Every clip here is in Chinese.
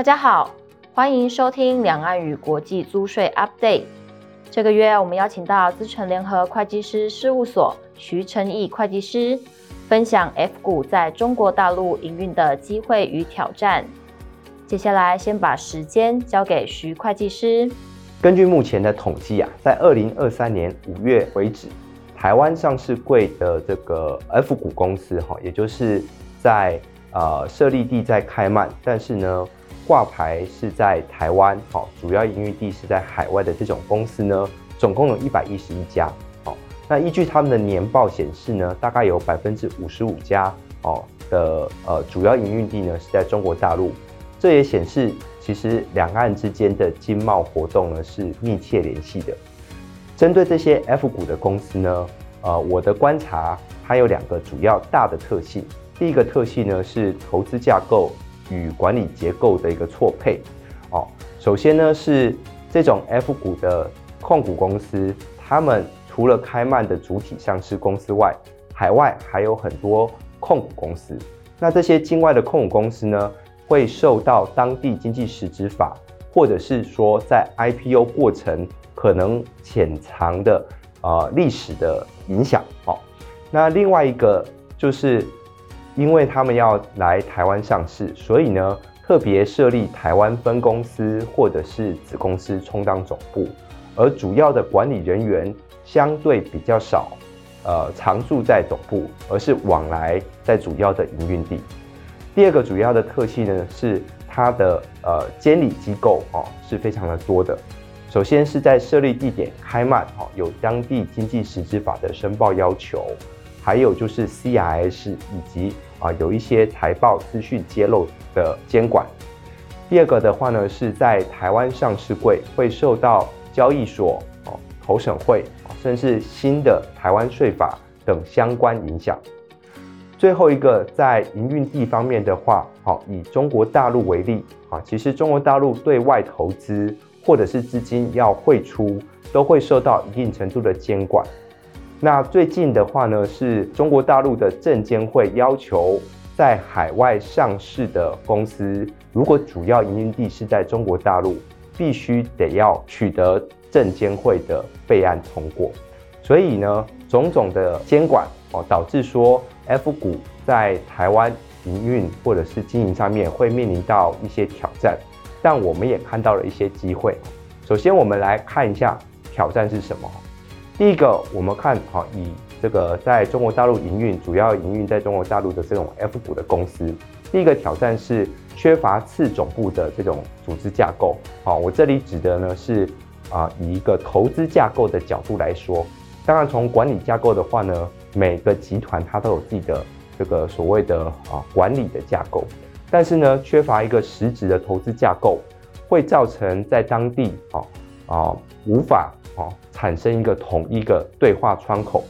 大家好，欢迎收听两岸与国际租税 Update。这个月我们邀请到资诚联合会计师事务所徐承义会计师，分享 F 股在中国大陆营运的机会与挑战。接下来先把时间交给徐会计师。根据目前的统计啊，在二零二三年五月为止，台湾上市柜的这个 F 股公司哈，也就是在呃设立地在开曼，但是呢。挂牌是在台湾，好，主要营运地是在海外的这种公司呢，总共有一百一十一家，好，那依据他们的年报显示呢，大概有百分之五十五家，哦的呃主要营运地呢是在中国大陆，这也显示其实两岸之间的经贸活动呢是密切联系的。针对这些 F 股的公司呢，呃，我的观察它有两个主要大的特性，第一个特性呢是投资架构。与管理结构的一个错配，哦，首先呢是这种 F 股的控股公司，他们除了开曼的主体上市公司外，海外还有很多控股公司。那这些境外的控股公司呢，会受到当地经济实质法，或者是说在 IPO 过程可能潜藏的呃历史的影响。哦，那另外一个就是。因为他们要来台湾上市，所以呢，特别设立台湾分公司或者是子公司充当总部，而主要的管理人员相对比较少，呃，常住在总部，而是往来在主要的营运地。第二个主要的特性呢，是它的呃监理机构哦是非常的多的。首先是在设立地点开曼哦，有当地经济实质法的申报要求，还有就是 CIS 以及。啊，有一些财报资讯揭露的监管。第二个的话呢，是在台湾上市柜会受到交易所、哦投审会，甚至新的台湾税法等相关影响。最后一个，在营运地方面的话，好，以中国大陆为例，啊，其实中国大陆对外投资或者是资金要汇出，都会受到一定程度的监管。那最近的话呢，是中国大陆的证监会要求在海外上市的公司，如果主要营运地是在中国大陆，必须得要取得证监会的备案通过。所以呢，种种的监管哦，导致说 F 股在台湾营运或者是经营上面会面临到一些挑战，但我们也看到了一些机会。首先，我们来看一下挑战是什么。第一个，我们看好以这个在中国大陆营运，主要营运在中国大陆的这种 F 股的公司，第一个挑战是缺乏次总部的这种组织架构。好，我这里指的呢是啊，以一个投资架构的角度来说，当然从管理架构的话呢，每个集团它都有自己的这个所谓的啊管理的架构，但是呢，缺乏一个实质的投资架构，会造成在当地啊啊无法。产生一个统一的对话窗口，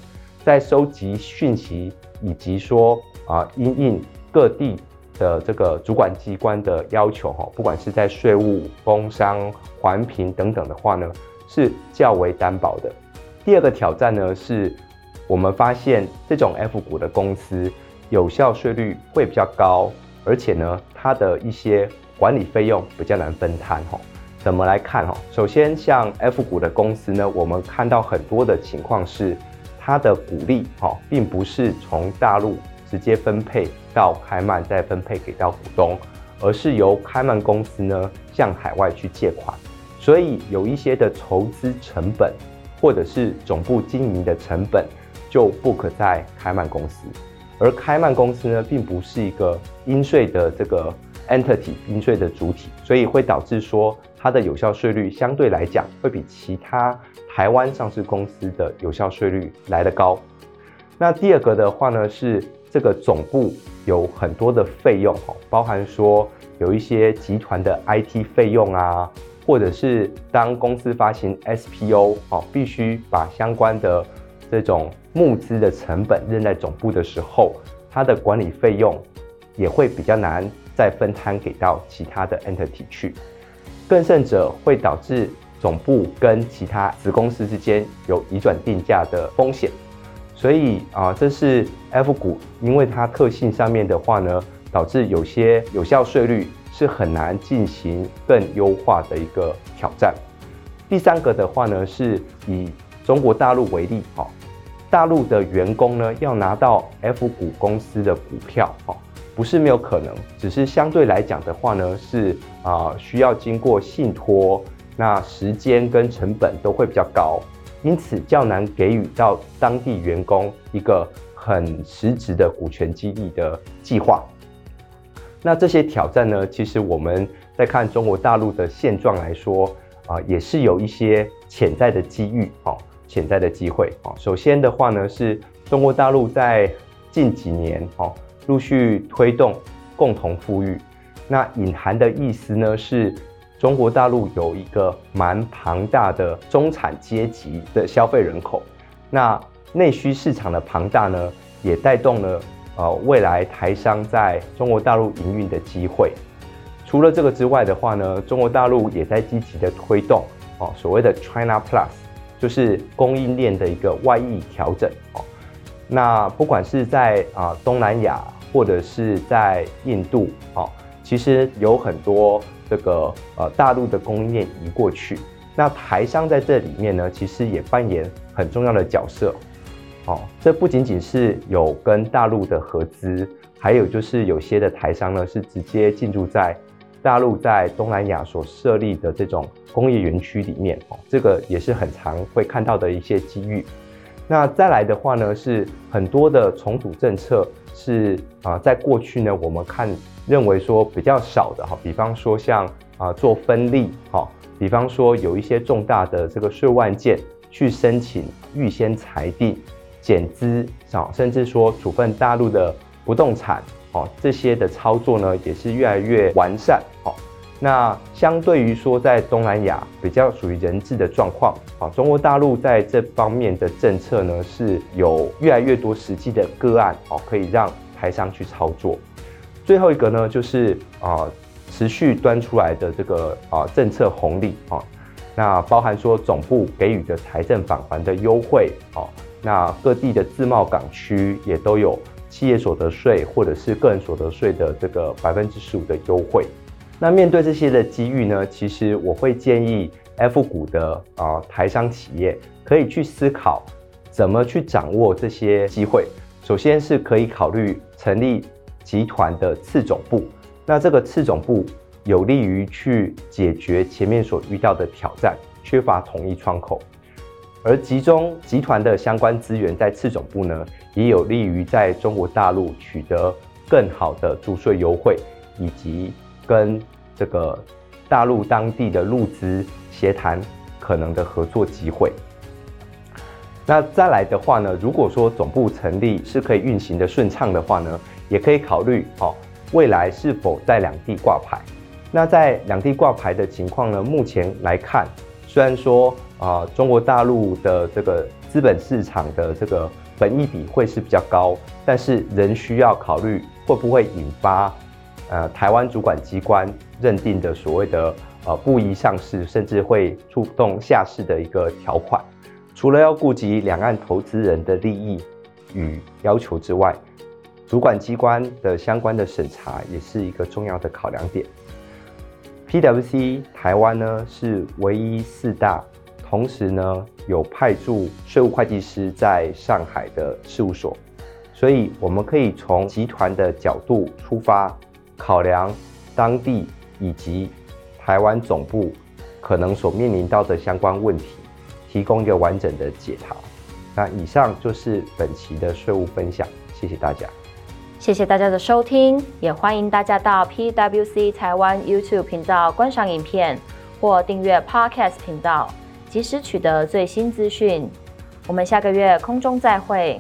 在收集讯息以及说啊，因应各地的这个主管机关的要求哈，不管是在税务、工商、环评等等的话呢，是较为担保的。第二个挑战呢，是我们发现这种 F 股的公司有效税率会比较高，而且呢，它的一些管理费用比较难分摊哈。怎么来看哈？首先，像 F 股的公司呢，我们看到很多的情况是，它的股利哈，并不是从大陆直接分配到开曼，再分配给到股东，而是由开曼公司呢向海外去借款，所以有一些的筹资成本或者是总部经营的成本就不可在开曼公司，而开曼公司呢，并不是一个应税的这个 entity 应税的主体，所以会导致说。它的有效税率相对来讲会比其他台湾上市公司的有效税率来得高。那第二个的话呢，是这个总部有很多的费用哈，包含说有一些集团的 IT 费用啊，或者是当公司发行 SPO 哦，必须把相关的这种募资的成本认在总部的时候，它的管理费用也会比较难再分摊给到其他的 entity 去。更甚者，会导致总部跟其他子公司之间有移转定价的风险。所以啊，这是 F 股，因为它特性上面的话呢，导致有些有效税率是很难进行更优化的一个挑战。第三个的话呢，是以中国大陆为例，哈，大陆的员工呢要拿到 F 股公司的股票，哈，不是没有可能，只是相对来讲的话呢，是啊需要经过信托，那时间跟成本都会比较高，因此较难给予到当地员工一个很实质的股权激励的计划。那这些挑战呢，其实我们在看中国大陆的现状来说。啊，也是有一些潜在的机遇，哦，潜在的机会，哦。首先的话呢，是中国大陆在近几年，哦，陆续推动共同富裕。那隐含的意思呢，是中国大陆有一个蛮庞大的中产阶级的消费人口。那内需市场的庞大呢，也带动了呃未来台商在中国大陆营运的机会。除了这个之外的话呢，中国大陆也在积极的推动哦，所谓的 China Plus，就是供应链的一个外溢调整哦。那不管是在啊东南亚或者是在印度哦，其实有很多这个呃大陆的供应链移过去。那台商在这里面呢，其实也扮演很重要的角色哦。这不仅仅是有跟大陆的合资，还有就是有些的台商呢是直接进驻在。大陆在东南亚所设立的这种工业园区里面，哦，这个也是很常会看到的一些机遇。那再来的话呢，是很多的重组政策是啊，在过去呢，我们看认为说比较少的哈，比方说像啊做分立，哈，比方说有一些重大的这个税务案件去申请预先裁定、减资，啊，甚至说处分大陆的不动产。哦，这些的操作呢，也是越来越完善。哦，那相对于说在东南亚比较属于人治的状况，啊，中国大陆在这方面的政策呢，是有越来越多实际的个案，哦，可以让台商去操作。最后一个呢，就是啊，持续端出来的这个啊政策红利，啊，那包含说总部给予的财政返还的优惠，哦，那各地的自贸港区也都有。企业所得税或者是个人所得税的这个百分之十五的优惠，那面对这些的机遇呢，其实我会建议 F 股的啊、台商企业可以去思考怎么去掌握这些机会。首先是可以考虑成立集团的次总部，那这个次总部有利于去解决前面所遇到的挑战，缺乏统一窗口。而集中集团的相关资源在次总部呢，也有利于在中国大陆取得更好的注税优惠，以及跟这个大陆当地的入资协谈可能的合作机会。那再来的话呢，如果说总部成立是可以运行的顺畅的话呢，也可以考虑哦，未来是否在两地挂牌。那在两地挂牌的情况呢，目前来看，虽然说。啊，中国大陆的这个资本市场的这个本益比会是比较高，但是仍需要考虑会不会引发呃台湾主管机关认定的所谓的呃不宜上市，甚至会触动下市的一个条款。除了要顾及两岸投资人的利益与要求之外，主管机关的相关的审查也是一个重要的考量点。PwC 台湾呢是唯一四大。同时呢，有派驻税务会计师在上海的事务所，所以我们可以从集团的角度出发，考量当地以及台湾总部可能所面临到的相关问题，提供一个完整的解答。那以上就是本期的税务分享，谢谢大家。谢谢大家的收听，也欢迎大家到 PwC 台湾 YouTube 频道观赏影片或订阅 Podcast 频道。及时取得最新资讯，我们下个月空中再会。